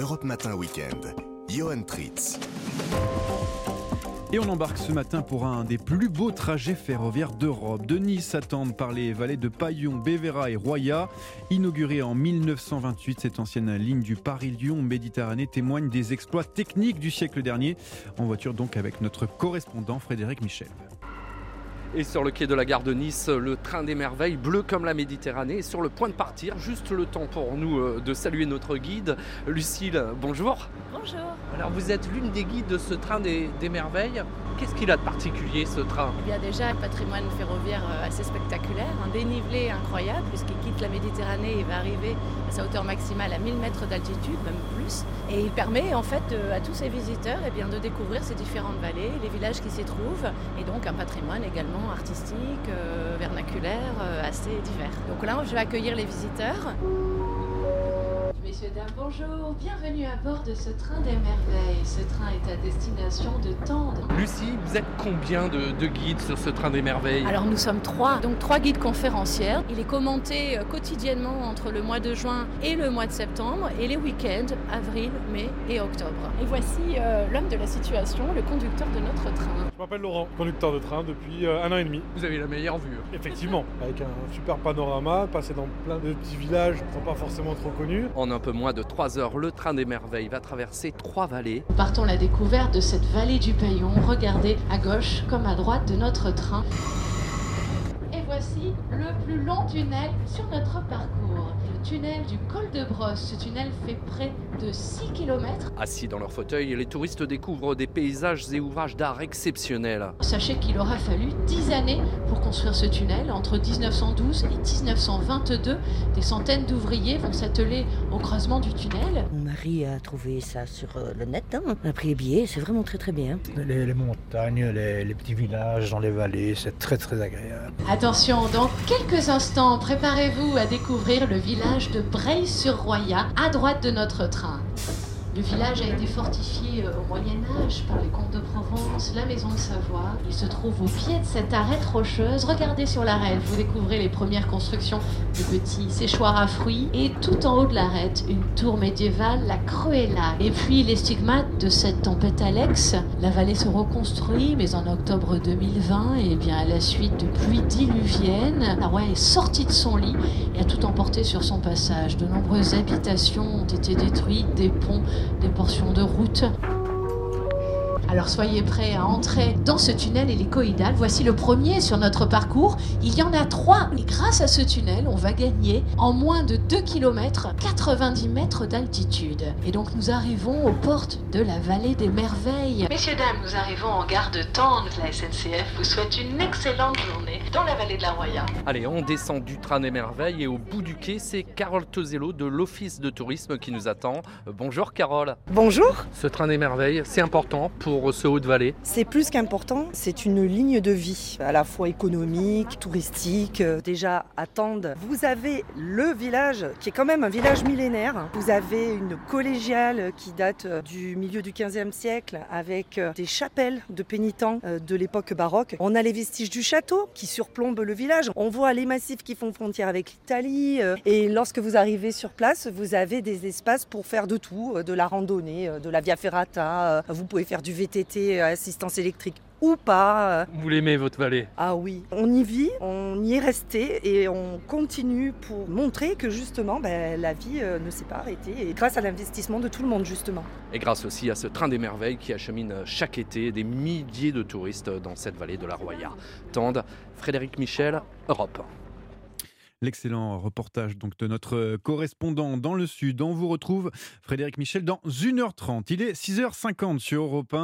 Europe Matin Weekend. Johan Tritz. Et on embarque ce matin pour un des plus beaux trajets ferroviaires d'Europe. De Nice à Tende par les vallées de Paillon, Bévéra et Roya. Inaugurée en 1928, cette ancienne ligne du Paris-Lyon Méditerranée témoigne des exploits techniques du siècle dernier. En voiture donc avec notre correspondant Frédéric Michel. Et sur le quai de la gare de Nice, le train des merveilles, bleu comme la Méditerranée, est sur le point de partir. Juste le temps pour nous euh, de saluer notre guide. Lucille, bonjour. Bonjour. Alors vous êtes l'une des guides de ce train des, des merveilles. Qu'est-ce qu'il a de particulier ce train? Il y a déjà un patrimoine ferroviaire euh, assez spectaculaire, un dénivelé incroyable puisqu'il quitte la Méditerranée et va arriver à sa hauteur maximale à 1000 mètres d'altitude, même plus. Et il permet en fait de- à tous ses visiteurs eh bien, de découvrir ces différentes vallées, les villages qui s'y trouvent et donc un patrimoine également artistique, euh, vernaculaire, euh, assez divers. Donc là, je vais accueillir les visiteurs. Messieurs, dames, bonjour, bienvenue à bord de ce train des merveilles. Ce train est à destination de Tendre. Lucie, vous êtes combien de, de guides sur ce train des merveilles? Alors nous sommes trois, donc trois guides conférencières. Il est commenté euh, quotidiennement entre le mois de juin et le mois de septembre et les week-ends, avril, mai et octobre. Et voici euh, l'homme de la situation, le conducteur de notre train. Je m'appelle Laurent, conducteur de train depuis euh, un an et demi. Vous avez la meilleure vue. Effectivement, avec un super panorama, passer dans plein de petits villages qui ne sont pas forcément trop connus. En un peu moins de 3 heures, le train des merveilles va traverser trois vallées. Partons à la découverte de cette vallée du Paillon. Regardez à gauche comme à droite de notre train. Et voici le plus long tunnel sur notre parcours. Le tunnel du col de Brosse. Ce tunnel fait près de 6 km. Assis dans leur fauteuil, les touristes découvrent des paysages et ouvrages d'art exceptionnels. Sachez qu'il aura fallu 10 années pour construire ce tunnel. Entre 1912 et 1922, des centaines d'ouvriers vont s'atteler au creusement du tunnel. Mon mari a trouvé ça sur euh, le net, hein. on a pris les billets, c'est vraiment très très bien. Les, les montagnes, les, les petits villages dans les vallées, c'est très très agréable. Attention, dans quelques instants, préparez-vous à découvrir le village de Breil-sur-Roya, à droite de notre train. Le village a été fortifié euh, au Moyen Âge par les comtes de Provence, la maison de Savoie. Il se trouve au pied de cette arête rocheuse. Regardez sur l'arête, vous découvrez les premières constructions de petits séchoirs à fruits. Et tout en haut de l'arête, une tour médiévale, la Cruella. Et puis les stigmates de cette tempête Alex. La vallée se reconstruit, mais en octobre 2020, et bien à la suite de pluies diluviennes, la est sortie de son lit et a tout emporté sur son passage. De nombreuses habitations ont été détruites, des ponts, des portions de route. Alors soyez prêts à entrer dans ce tunnel hélicoïdal. Voici le premier sur notre parcours. Il y en a trois. Et grâce à ce tunnel, on va gagner en moins de 2 km 90 mètres d'altitude. Et donc nous arrivons aux portes de la vallée des merveilles. Messieurs, dames, nous arrivons en gare de Tende. La SNCF vous souhaite une excellente journée dans la vallée de la Roya. Allez, on descend du train des merveilles et au bout du quai, c'est Carole Tozello de l'Office de tourisme qui nous attend. Bonjour Carole. Bonjour, Ce train des merveilles, c'est important pour ce haut de vallée. c'est plus qu'important, c'est une ligne de vie, à la fois économique, touristique. Euh, Déjà à Tende, vous avez le village qui est quand même un village millénaire. Vous avez une collégiale qui date euh, du milieu du 15e siècle avec euh, des chapelles de pénitents de l'époque baroque. On a les vestiges du château qui surplombent le village. On voit les massifs qui font frontière avec l'Italie. Et lorsque vous arrivez sur place, vous avez des espaces pour faire de tout, de la randonnée, de la via ferrata. Vous pouvez faire du VTT à assistance électrique ou pas. euh. Vous l'aimez votre vallée Ah oui, on y vit, on y est resté et on continue pour montrer que justement ben, la vie euh, ne s'est pas arrêtée et grâce à l'investissement de tout le monde justement. Et grâce aussi à ce train des merveilles qui achemine chaque été des milliers de touristes dans cette vallée de la Roya. Tende, Frédéric Michel, Europe. L'excellent reportage donc de notre correspondant dans le sud. On vous retrouve Frédéric Michel dans 1h30. Il est 6h50 sur Europe 1.